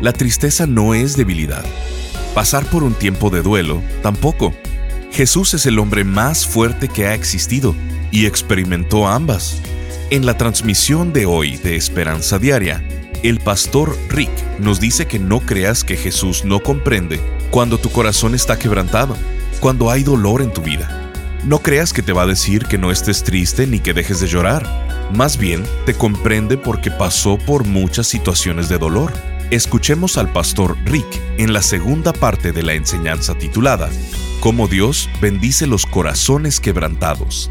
la tristeza no es debilidad. Pasar por un tiempo de duelo tampoco. Jesús es el hombre más fuerte que ha existido y experimentó ambas. En la transmisión de hoy de Esperanza Diaria, el pastor Rick nos dice que no creas que Jesús no comprende cuando tu corazón está quebrantado, cuando hay dolor en tu vida. No creas que te va a decir que no estés triste ni que dejes de llorar. Más bien, te comprende porque pasó por muchas situaciones de dolor Escuchemos al pastor Rick en la segunda parte de la enseñanza titulada Cómo Dios bendice los corazones quebrantados.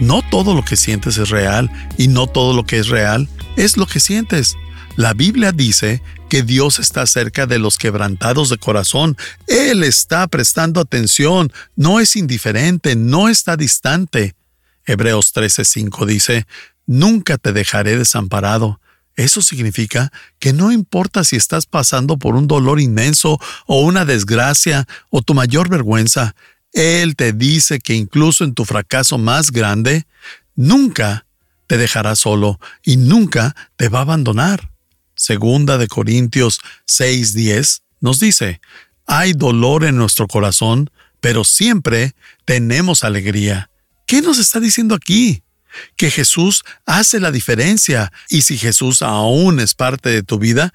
No todo lo que sientes es real y no todo lo que es real es lo que sientes. La Biblia dice que Dios está cerca de los quebrantados de corazón. Él está prestando atención, no es indiferente, no está distante. Hebreos 13:5 dice, Nunca te dejaré desamparado eso significa que no importa si estás pasando por un dolor inmenso o una desgracia o tu mayor vergüenza, Él te dice que incluso en tu fracaso más grande, nunca te dejará solo y nunca te va a abandonar. Segunda de Corintios 6:10 nos dice, hay dolor en nuestro corazón, pero siempre tenemos alegría. ¿Qué nos está diciendo aquí? Que Jesús hace la diferencia y si Jesús aún es parte de tu vida,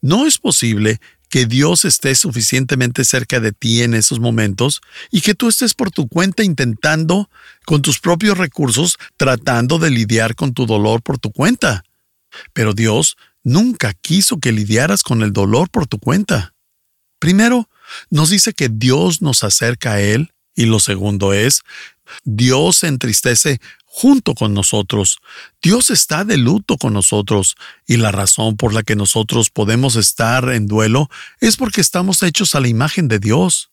no es posible que Dios esté suficientemente cerca de ti en esos momentos y que tú estés por tu cuenta intentando, con tus propios recursos, tratando de lidiar con tu dolor por tu cuenta. Pero Dios nunca quiso que lidiaras con el dolor por tu cuenta. Primero, nos dice que Dios nos acerca a Él y lo segundo es, Dios entristece junto con nosotros. Dios está de luto con nosotros y la razón por la que nosotros podemos estar en duelo es porque estamos hechos a la imagen de Dios.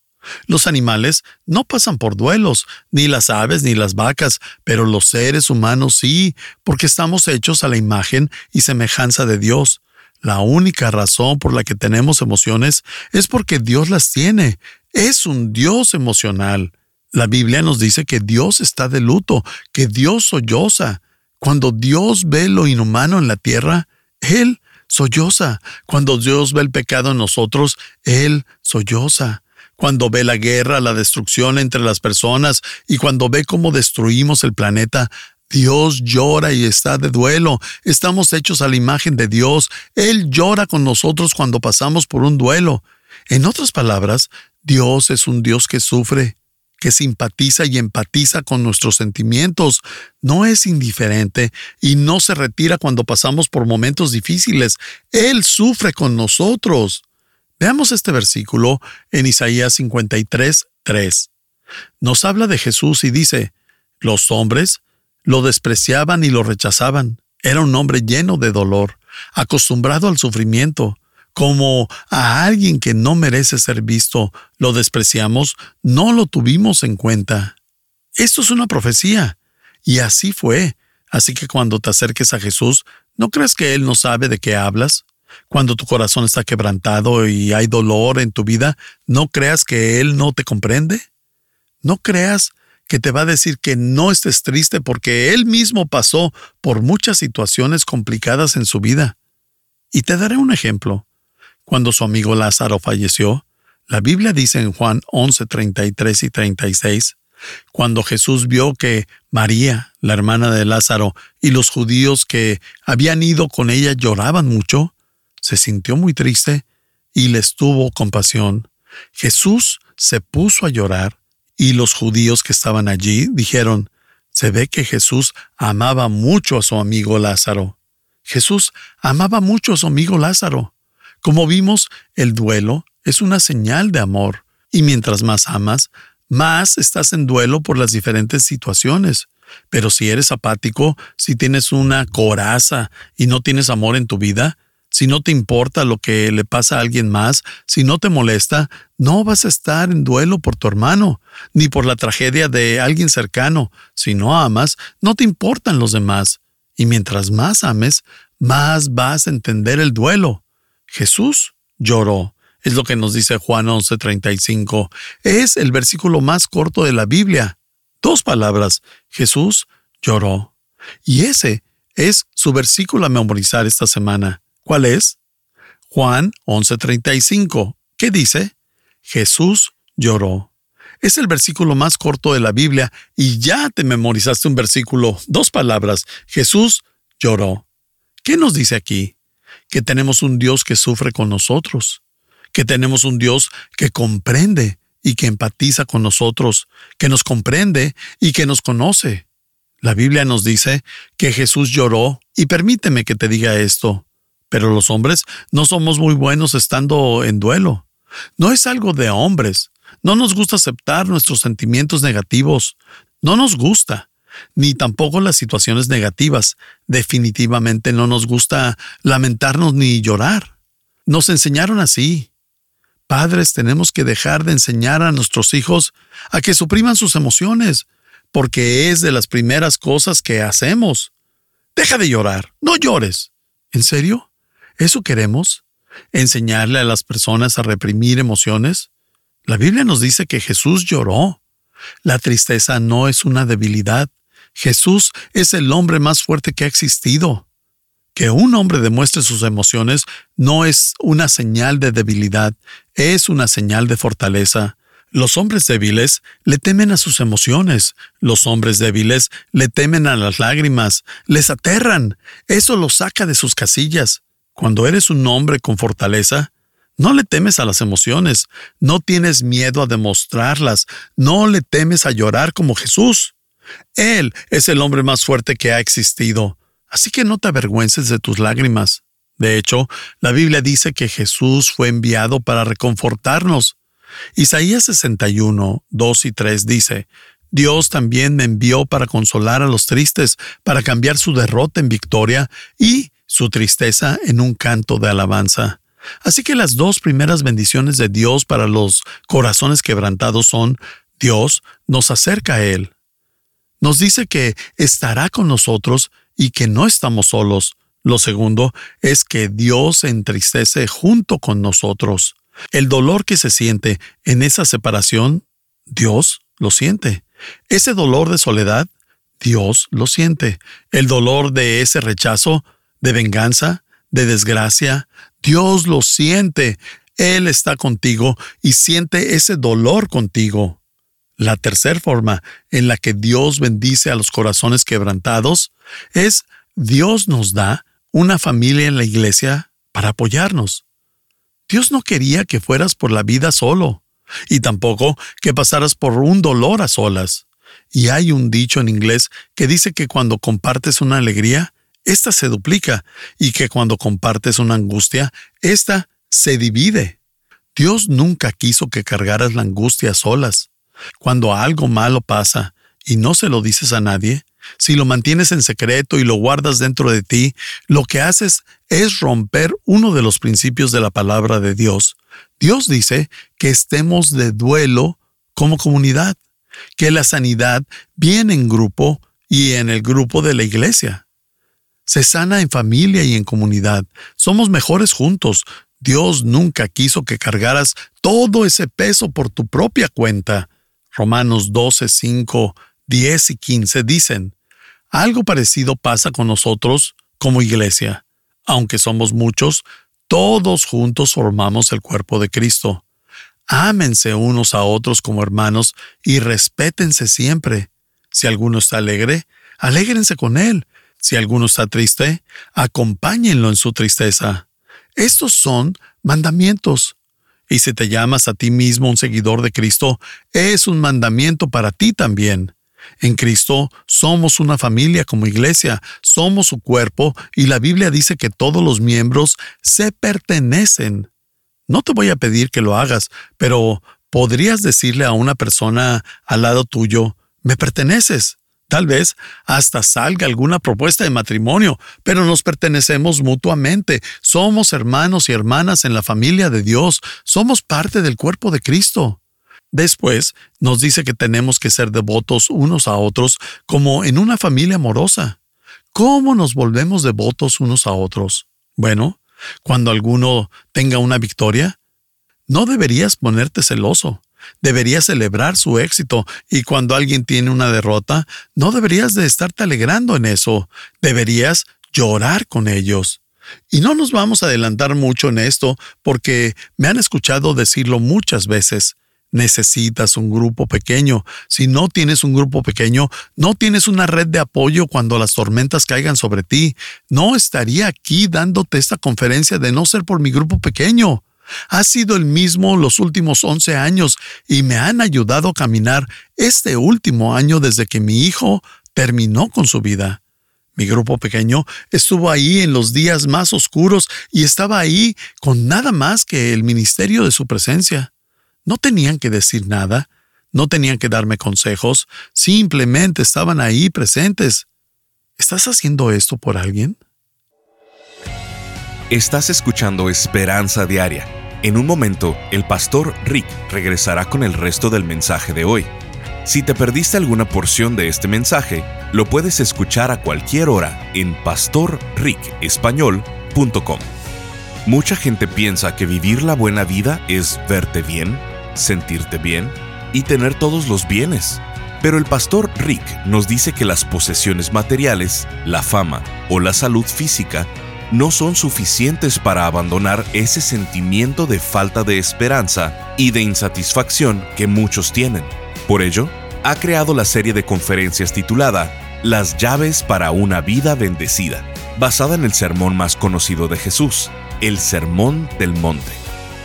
Los animales no pasan por duelos, ni las aves ni las vacas, pero los seres humanos sí, porque estamos hechos a la imagen y semejanza de Dios. La única razón por la que tenemos emociones es porque Dios las tiene. Es un Dios emocional. La Biblia nos dice que Dios está de luto, que Dios solloza. Cuando Dios ve lo inhumano en la tierra, Él solloza. Cuando Dios ve el pecado en nosotros, Él solloza. Cuando ve la guerra, la destrucción entre las personas y cuando ve cómo destruimos el planeta, Dios llora y está de duelo. Estamos hechos a la imagen de Dios. Él llora con nosotros cuando pasamos por un duelo. En otras palabras, Dios es un Dios que sufre que simpatiza y empatiza con nuestros sentimientos, no es indiferente y no se retira cuando pasamos por momentos difíciles. Él sufre con nosotros. Veamos este versículo en Isaías 53, 3. Nos habla de Jesús y dice, los hombres lo despreciaban y lo rechazaban. Era un hombre lleno de dolor, acostumbrado al sufrimiento como a alguien que no merece ser visto, lo despreciamos, no lo tuvimos en cuenta. Esto es una profecía. Y así fue. Así que cuando te acerques a Jesús, ¿no crees que Él no sabe de qué hablas? Cuando tu corazón está quebrantado y hay dolor en tu vida, ¿no creas que Él no te comprende? ¿No creas que te va a decir que no estés triste porque Él mismo pasó por muchas situaciones complicadas en su vida? Y te daré un ejemplo. Cuando su amigo Lázaro falleció, la Biblia dice en Juan 11, 33 y 36, cuando Jesús vio que María, la hermana de Lázaro, y los judíos que habían ido con ella lloraban mucho, se sintió muy triste y les tuvo compasión. Jesús se puso a llorar y los judíos que estaban allí dijeron, se ve que Jesús amaba mucho a su amigo Lázaro. Jesús amaba mucho a su amigo Lázaro. Como vimos, el duelo es una señal de amor, y mientras más amas, más estás en duelo por las diferentes situaciones. Pero si eres apático, si tienes una coraza y no tienes amor en tu vida, si no te importa lo que le pasa a alguien más, si no te molesta, no vas a estar en duelo por tu hermano, ni por la tragedia de alguien cercano. Si no amas, no te importan los demás. Y mientras más ames, más vas a entender el duelo. Jesús lloró. Es lo que nos dice Juan 11:35. Es el versículo más corto de la Biblia. Dos palabras. Jesús lloró. Y ese es su versículo a memorizar esta semana. ¿Cuál es? Juan 11:35. ¿Qué dice? Jesús lloró. Es el versículo más corto de la Biblia y ya te memorizaste un versículo, dos palabras. Jesús lloró. ¿Qué nos dice aquí? Que tenemos un Dios que sufre con nosotros, que tenemos un Dios que comprende y que empatiza con nosotros, que nos comprende y que nos conoce. La Biblia nos dice que Jesús lloró, y permíteme que te diga esto, pero los hombres no somos muy buenos estando en duelo. No es algo de hombres. No nos gusta aceptar nuestros sentimientos negativos. No nos gusta. Ni tampoco las situaciones negativas. Definitivamente no nos gusta lamentarnos ni llorar. Nos enseñaron así. Padres tenemos que dejar de enseñar a nuestros hijos a que supriman sus emociones, porque es de las primeras cosas que hacemos. Deja de llorar, no llores. ¿En serio? ¿Eso queremos? ¿Enseñarle a las personas a reprimir emociones? La Biblia nos dice que Jesús lloró. La tristeza no es una debilidad. Jesús es el hombre más fuerte que ha existido. Que un hombre demuestre sus emociones no es una señal de debilidad, es una señal de fortaleza. Los hombres débiles le temen a sus emociones, los hombres débiles le temen a las lágrimas, les aterran, eso los saca de sus casillas. Cuando eres un hombre con fortaleza, no le temes a las emociones, no tienes miedo a demostrarlas, no le temes a llorar como Jesús. Él es el hombre más fuerte que ha existido, así que no te avergüences de tus lágrimas. De hecho, la Biblia dice que Jesús fue enviado para reconfortarnos. Isaías 61, 2 y 3 dice, Dios también me envió para consolar a los tristes, para cambiar su derrota en victoria y su tristeza en un canto de alabanza. Así que las dos primeras bendiciones de Dios para los corazones quebrantados son, Dios nos acerca a Él. Nos dice que estará con nosotros y que no estamos solos. Lo segundo es que Dios se entristece junto con nosotros. El dolor que se siente en esa separación, Dios lo siente. Ese dolor de soledad, Dios lo siente. El dolor de ese rechazo, de venganza, de desgracia, Dios lo siente. Él está contigo y siente ese dolor contigo. La tercera forma en la que Dios bendice a los corazones quebrantados es Dios nos da una familia en la iglesia para apoyarnos. Dios no quería que fueras por la vida solo, y tampoco que pasaras por un dolor a solas. Y hay un dicho en inglés que dice que cuando compartes una alegría, ésta se duplica, y que cuando compartes una angustia, ésta se divide. Dios nunca quiso que cargaras la angustia a solas. Cuando algo malo pasa y no se lo dices a nadie, si lo mantienes en secreto y lo guardas dentro de ti, lo que haces es romper uno de los principios de la palabra de Dios. Dios dice que estemos de duelo como comunidad, que la sanidad viene en grupo y en el grupo de la iglesia. Se sana en familia y en comunidad. Somos mejores juntos. Dios nunca quiso que cargaras todo ese peso por tu propia cuenta. Romanos 12, 5 10 y 15 dicen, algo parecido pasa con nosotros como iglesia. Aunque somos muchos, todos juntos formamos el cuerpo de Cristo. Ámense unos a otros como hermanos y respétense siempre. Si alguno está alegre, alégrense con él. Si alguno está triste, acompáñenlo en su tristeza. Estos son mandamientos. Y si te llamas a ti mismo un seguidor de Cristo, es un mandamiento para ti también. En Cristo somos una familia como iglesia, somos su cuerpo y la Biblia dice que todos los miembros se pertenecen. No te voy a pedir que lo hagas, pero podrías decirle a una persona al lado tuyo, me perteneces. Tal vez hasta salga alguna propuesta de matrimonio, pero nos pertenecemos mutuamente. Somos hermanos y hermanas en la familia de Dios. Somos parte del cuerpo de Cristo. Después nos dice que tenemos que ser devotos unos a otros como en una familia amorosa. ¿Cómo nos volvemos devotos unos a otros? Bueno, cuando alguno tenga una victoria, no deberías ponerte celoso. Deberías celebrar su éxito y cuando alguien tiene una derrota, no deberías de estarte alegrando en eso. Deberías llorar con ellos. Y no nos vamos a adelantar mucho en esto porque me han escuchado decirlo muchas veces. Necesitas un grupo pequeño. Si no tienes un grupo pequeño, no tienes una red de apoyo cuando las tormentas caigan sobre ti. No estaría aquí dándote esta conferencia de no ser por mi grupo pequeño. Ha sido el mismo los últimos 11 años y me han ayudado a caminar este último año desde que mi hijo terminó con su vida. Mi grupo pequeño estuvo ahí en los días más oscuros y estaba ahí con nada más que el ministerio de su presencia. No tenían que decir nada, no tenían que darme consejos, simplemente estaban ahí presentes. ¿Estás haciendo esto por alguien? Estás escuchando Esperanza Diaria. En un momento, el pastor Rick regresará con el resto del mensaje de hoy. Si te perdiste alguna porción de este mensaje, lo puedes escuchar a cualquier hora en pastorricespañol.com. Mucha gente piensa que vivir la buena vida es verte bien, sentirte bien y tener todos los bienes. Pero el pastor Rick nos dice que las posesiones materiales, la fama o la salud física no son suficientes para abandonar ese sentimiento de falta de esperanza y de insatisfacción que muchos tienen. Por ello, ha creado la serie de conferencias titulada Las llaves para una vida bendecida, basada en el sermón más conocido de Jesús, el Sermón del Monte.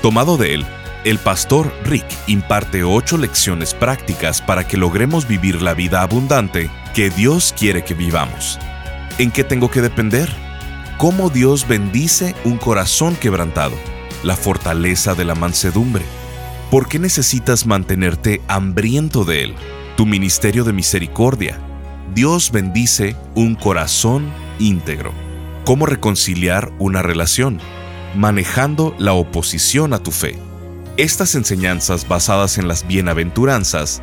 Tomado de él, el pastor Rick imparte ocho lecciones prácticas para que logremos vivir la vida abundante que Dios quiere que vivamos. ¿En qué tengo que depender? Cómo Dios bendice un corazón quebrantado, la fortaleza de la mansedumbre. ¿Por qué necesitas mantenerte hambriento de Él? Tu ministerio de misericordia. Dios bendice un corazón íntegro. ¿Cómo reconciliar una relación? Manejando la oposición a tu fe. Estas enseñanzas basadas en las bienaventuranzas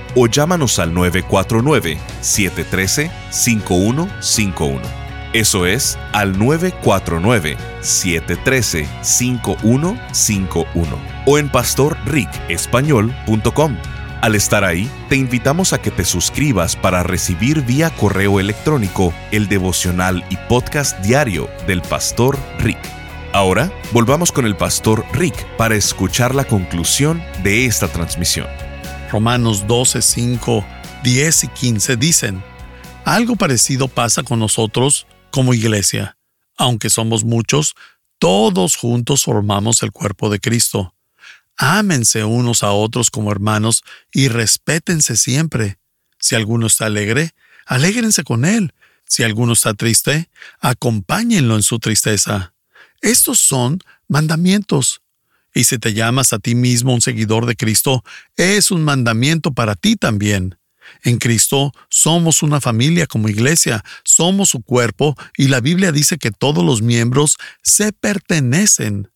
o llámanos al 949-713-5151. Eso es al 949-713-5151 o en pastorricespañol.com. Al estar ahí, te invitamos a que te suscribas para recibir vía correo electrónico el devocional y podcast diario del Pastor Rick. Ahora, volvamos con el Pastor Rick para escuchar la conclusión de esta transmisión. Romanos 12, 5, 10 y 15 dicen, algo parecido pasa con nosotros como iglesia. Aunque somos muchos, todos juntos formamos el cuerpo de Cristo. Ámense unos a otros como hermanos y respétense siempre. Si alguno está alegre, alégrense con él. Si alguno está triste, acompáñenlo en su tristeza. Estos son mandamientos. Y si te llamas a ti mismo un seguidor de Cristo, es un mandamiento para ti también. En Cristo somos una familia como iglesia, somos su cuerpo y la Biblia dice que todos los miembros se pertenecen.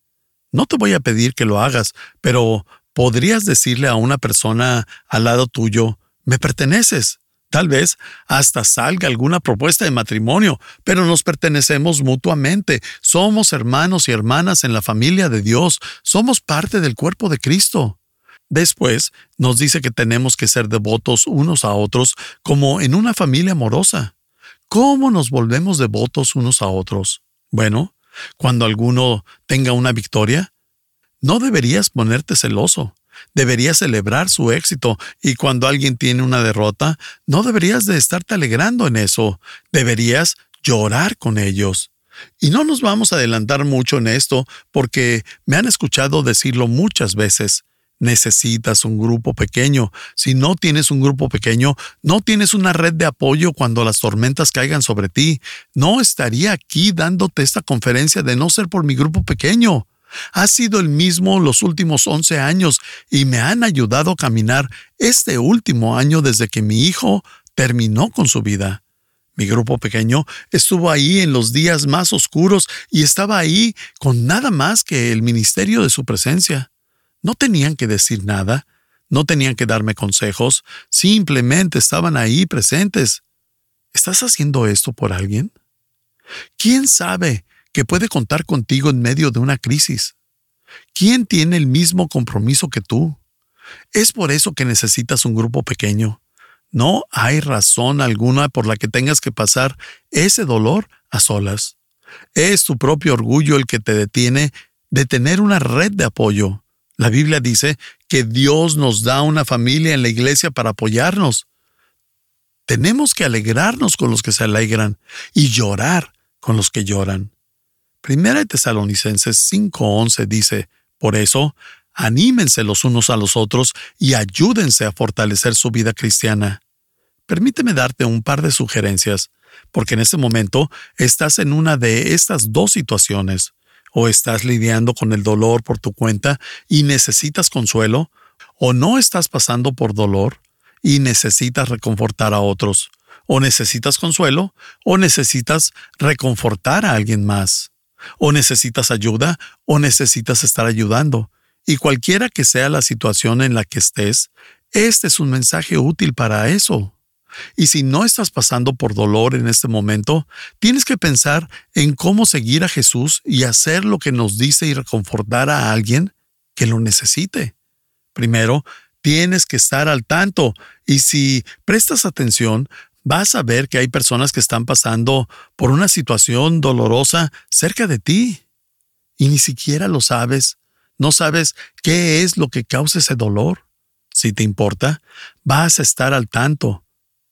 No te voy a pedir que lo hagas, pero podrías decirle a una persona al lado tuyo, me perteneces. Tal vez hasta salga alguna propuesta de matrimonio, pero nos pertenecemos mutuamente. Somos hermanos y hermanas en la familia de Dios. Somos parte del cuerpo de Cristo. Después nos dice que tenemos que ser devotos unos a otros como en una familia amorosa. ¿Cómo nos volvemos devotos unos a otros? Bueno, cuando alguno tenga una victoria, no deberías ponerte celoso. Deberías celebrar su éxito y cuando alguien tiene una derrota, no deberías de estarte alegrando en eso. Deberías llorar con ellos. Y no nos vamos a adelantar mucho en esto porque me han escuchado decirlo muchas veces. Necesitas un grupo pequeño. Si no tienes un grupo pequeño, no tienes una red de apoyo cuando las tormentas caigan sobre ti. No estaría aquí dándote esta conferencia de no ser por mi grupo pequeño. Ha sido el mismo los últimos 11 años y me han ayudado a caminar este último año desde que mi hijo terminó con su vida. Mi grupo pequeño estuvo ahí en los días más oscuros y estaba ahí con nada más que el ministerio de su presencia. No tenían que decir nada, no tenían que darme consejos, simplemente estaban ahí presentes. ¿Estás haciendo esto por alguien? ¿Quién sabe que puede contar contigo en medio de una crisis? ¿Quién tiene el mismo compromiso que tú? Es por eso que necesitas un grupo pequeño. No hay razón alguna por la que tengas que pasar ese dolor a solas. Es tu propio orgullo el que te detiene de tener una red de apoyo. La Biblia dice que Dios nos da una familia en la iglesia para apoyarnos. Tenemos que alegrarnos con los que se alegran y llorar con los que lloran. Primera de Tesalonicenses 5:11 dice, por eso, anímense los unos a los otros y ayúdense a fortalecer su vida cristiana. Permíteme darte un par de sugerencias, porque en este momento estás en una de estas dos situaciones. O estás lidiando con el dolor por tu cuenta y necesitas consuelo, o no estás pasando por dolor y necesitas reconfortar a otros, o necesitas consuelo, o necesitas reconfortar a alguien más o necesitas ayuda o necesitas estar ayudando. Y cualquiera que sea la situación en la que estés, este es un mensaje útil para eso. Y si no estás pasando por dolor en este momento, tienes que pensar en cómo seguir a Jesús y hacer lo que nos dice y reconfortar a alguien que lo necesite. Primero, tienes que estar al tanto y si prestas atención, vas a ver que hay personas que están pasando por una situación dolorosa cerca de ti. Y ni siquiera lo sabes. No sabes qué es lo que causa ese dolor. Si te importa, vas a estar al tanto.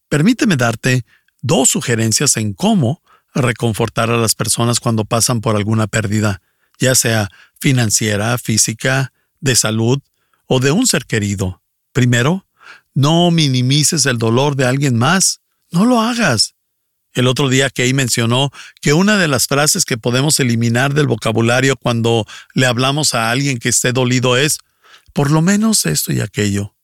Permíteme darte dos sugerencias en cómo reconfortar a las personas cuando pasan por alguna pérdida, ya sea financiera, física, de salud o de un ser querido. Primero, no minimices el dolor de alguien más. No lo hagas. El otro día Kay mencionó que una de las frases que podemos eliminar del vocabulario cuando le hablamos a alguien que esté dolido es, por lo menos esto y aquello.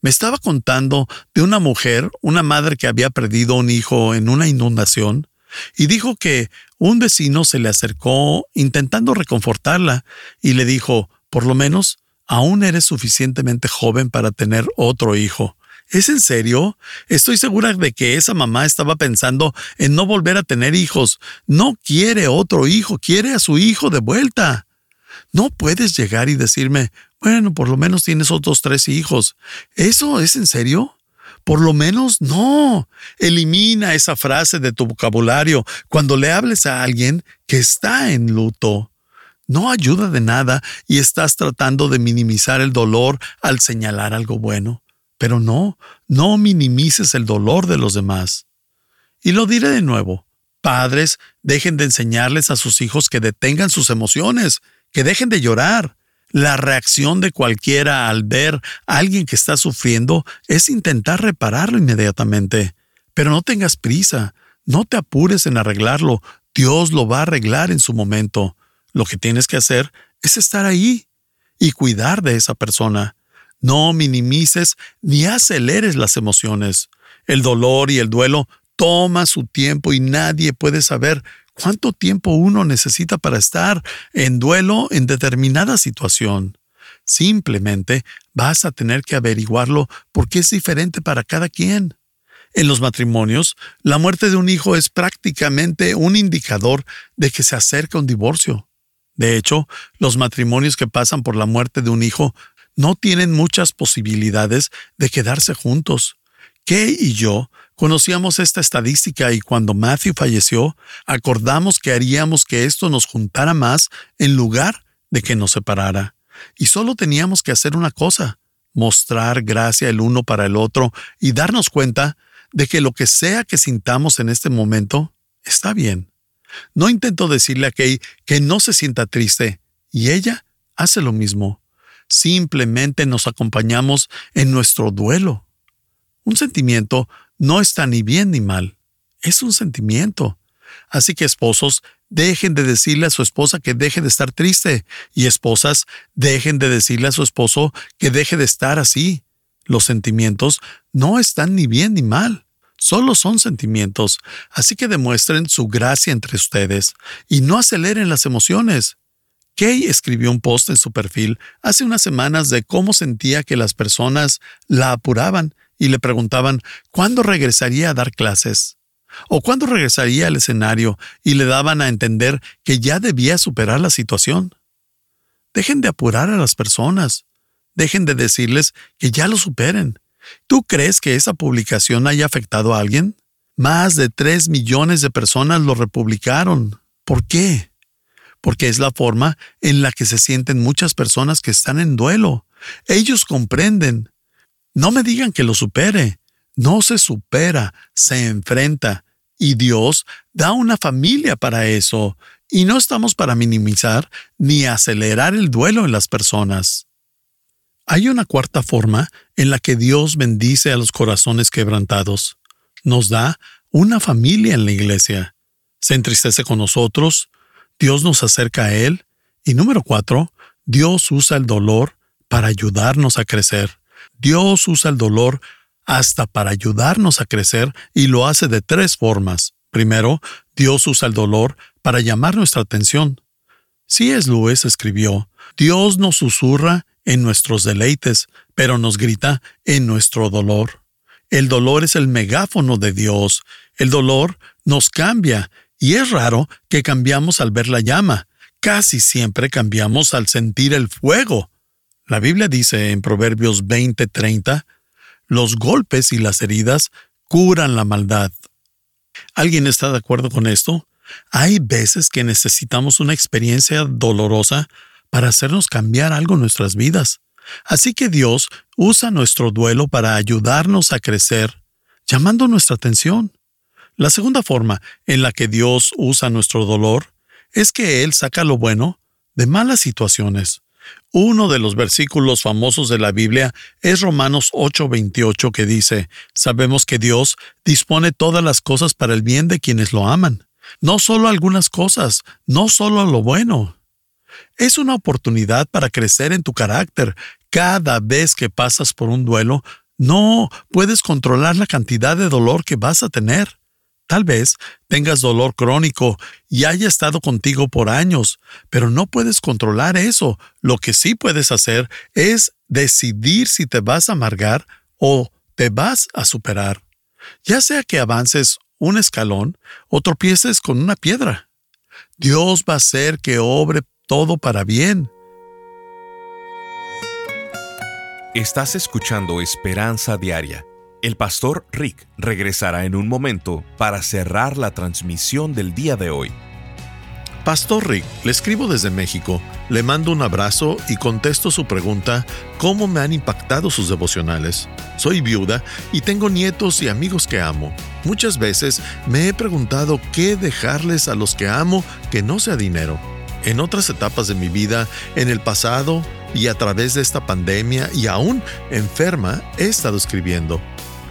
Me estaba contando de una mujer, una madre que había perdido un hijo en una inundación, y dijo que un vecino se le acercó intentando reconfortarla y le dijo, por lo menos, aún eres suficientemente joven para tener otro hijo. ¿Es en serio? Estoy segura de que esa mamá estaba pensando en no volver a tener hijos. No quiere otro hijo, quiere a su hijo de vuelta. No puedes llegar y decirme, bueno, por lo menos tienes otros tres hijos. ¿Eso es en serio? Por lo menos no. Elimina esa frase de tu vocabulario cuando le hables a alguien que está en luto. No ayuda de nada y estás tratando de minimizar el dolor al señalar algo bueno. Pero no, no minimices el dolor de los demás. Y lo diré de nuevo. Padres, dejen de enseñarles a sus hijos que detengan sus emociones, que dejen de llorar. La reacción de cualquiera al ver a alguien que está sufriendo es intentar repararlo inmediatamente. Pero no tengas prisa, no te apures en arreglarlo, Dios lo va a arreglar en su momento. Lo que tienes que hacer es estar ahí y cuidar de esa persona. No minimices ni aceleres las emociones. El dolor y el duelo toma su tiempo y nadie puede saber cuánto tiempo uno necesita para estar en duelo en determinada situación. Simplemente vas a tener que averiguarlo porque es diferente para cada quien. En los matrimonios, la muerte de un hijo es prácticamente un indicador de que se acerca un divorcio. De hecho, los matrimonios que pasan por la muerte de un hijo no tienen muchas posibilidades de quedarse juntos. Kay y yo conocíamos esta estadística y cuando Matthew falleció, acordamos que haríamos que esto nos juntara más en lugar de que nos separara. Y solo teníamos que hacer una cosa, mostrar gracia el uno para el otro y darnos cuenta de que lo que sea que sintamos en este momento Está bien. No intento decirle a Kay que no se sienta triste, y ella hace lo mismo. Simplemente nos acompañamos en nuestro duelo. Un sentimiento no está ni bien ni mal, es un sentimiento. Así que esposos, dejen de decirle a su esposa que deje de estar triste, y esposas, dejen de decirle a su esposo que deje de estar así. Los sentimientos no están ni bien ni mal, solo son sentimientos, así que demuestren su gracia entre ustedes y no aceleren las emociones. Kay escribió un post en su perfil hace unas semanas de cómo sentía que las personas la apuraban y le preguntaban cuándo regresaría a dar clases o cuándo regresaría al escenario y le daban a entender que ya debía superar la situación. Dejen de apurar a las personas. Dejen de decirles que ya lo superen. ¿Tú crees que esa publicación haya afectado a alguien? Más de tres millones de personas lo republicaron. ¿Por qué? Porque es la forma en la que se sienten muchas personas que están en duelo. Ellos comprenden. No me digan que lo supere. No se supera, se enfrenta. Y Dios da una familia para eso. Y no estamos para minimizar ni acelerar el duelo en las personas. Hay una cuarta forma en la que Dios bendice a los corazones quebrantados. Nos da una familia en la iglesia. Se entristece con nosotros, Dios nos acerca a Él. Y número cuatro, Dios usa el dolor para ayudarnos a crecer. Dios usa el dolor hasta para ayudarnos a crecer y lo hace de tres formas. Primero, Dios usa el dolor para llamar nuestra atención. es Lewis escribió, Dios nos susurra en nuestros deleites, pero nos grita en nuestro dolor. El dolor es el megáfono de Dios. El dolor nos cambia, y es raro que cambiamos al ver la llama. Casi siempre cambiamos al sentir el fuego. La Biblia dice en Proverbios 20:30, los golpes y las heridas curan la maldad. ¿Alguien está de acuerdo con esto? Hay veces que necesitamos una experiencia dolorosa para hacernos cambiar algo en nuestras vidas. Así que Dios usa nuestro duelo para ayudarnos a crecer, llamando nuestra atención. La segunda forma en la que Dios usa nuestro dolor es que Él saca lo bueno de malas situaciones. Uno de los versículos famosos de la Biblia es Romanos 8:28 que dice, Sabemos que Dios dispone todas las cosas para el bien de quienes lo aman. No solo algunas cosas, no solo lo bueno. Es una oportunidad para crecer en tu carácter. Cada vez que pasas por un duelo, no puedes controlar la cantidad de dolor que vas a tener. Tal vez tengas dolor crónico y haya estado contigo por años, pero no puedes controlar eso. Lo que sí puedes hacer es decidir si te vas a amargar o te vas a superar. Ya sea que avances un escalón o tropieces con una piedra. Dios va a hacer que obre todo para bien. Estás escuchando Esperanza Diaria el pastor Rick regresará en un momento para cerrar la transmisión del día de hoy. Pastor Rick, le escribo desde México, le mando un abrazo y contesto su pregunta, ¿cómo me han impactado sus devocionales? Soy viuda y tengo nietos y amigos que amo. Muchas veces me he preguntado qué dejarles a los que amo que no sea dinero. En otras etapas de mi vida, en el pasado y a través de esta pandemia y aún enferma, he estado escribiendo.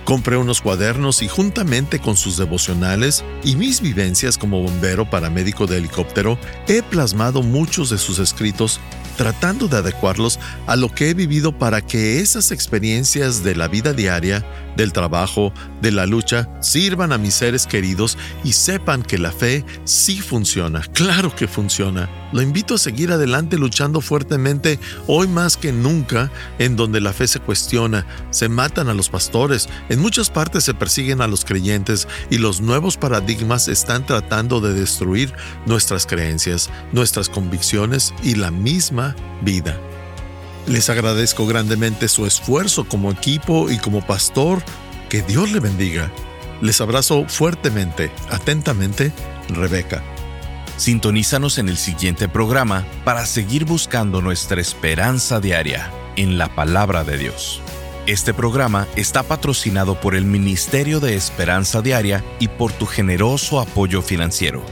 Compré unos cuadernos y juntamente con sus devocionales y mis vivencias como bombero paramédico de helicóptero, he plasmado muchos de sus escritos tratando de adecuarlos a lo que he vivido para que esas experiencias de la vida diaria del trabajo, de la lucha, sirvan a mis seres queridos y sepan que la fe sí funciona. Claro que funciona. Lo invito a seguir adelante luchando fuertemente hoy más que nunca, en donde la fe se cuestiona, se matan a los pastores, en muchas partes se persiguen a los creyentes y los nuevos paradigmas están tratando de destruir nuestras creencias, nuestras convicciones y la misma vida. Les agradezco grandemente su esfuerzo como equipo y como pastor. Que Dios le bendiga. Les abrazo fuertemente, atentamente, Rebeca. Sintonízanos en el siguiente programa para seguir buscando nuestra esperanza diaria en la palabra de Dios. Este programa está patrocinado por el Ministerio de Esperanza Diaria y por tu generoso apoyo financiero.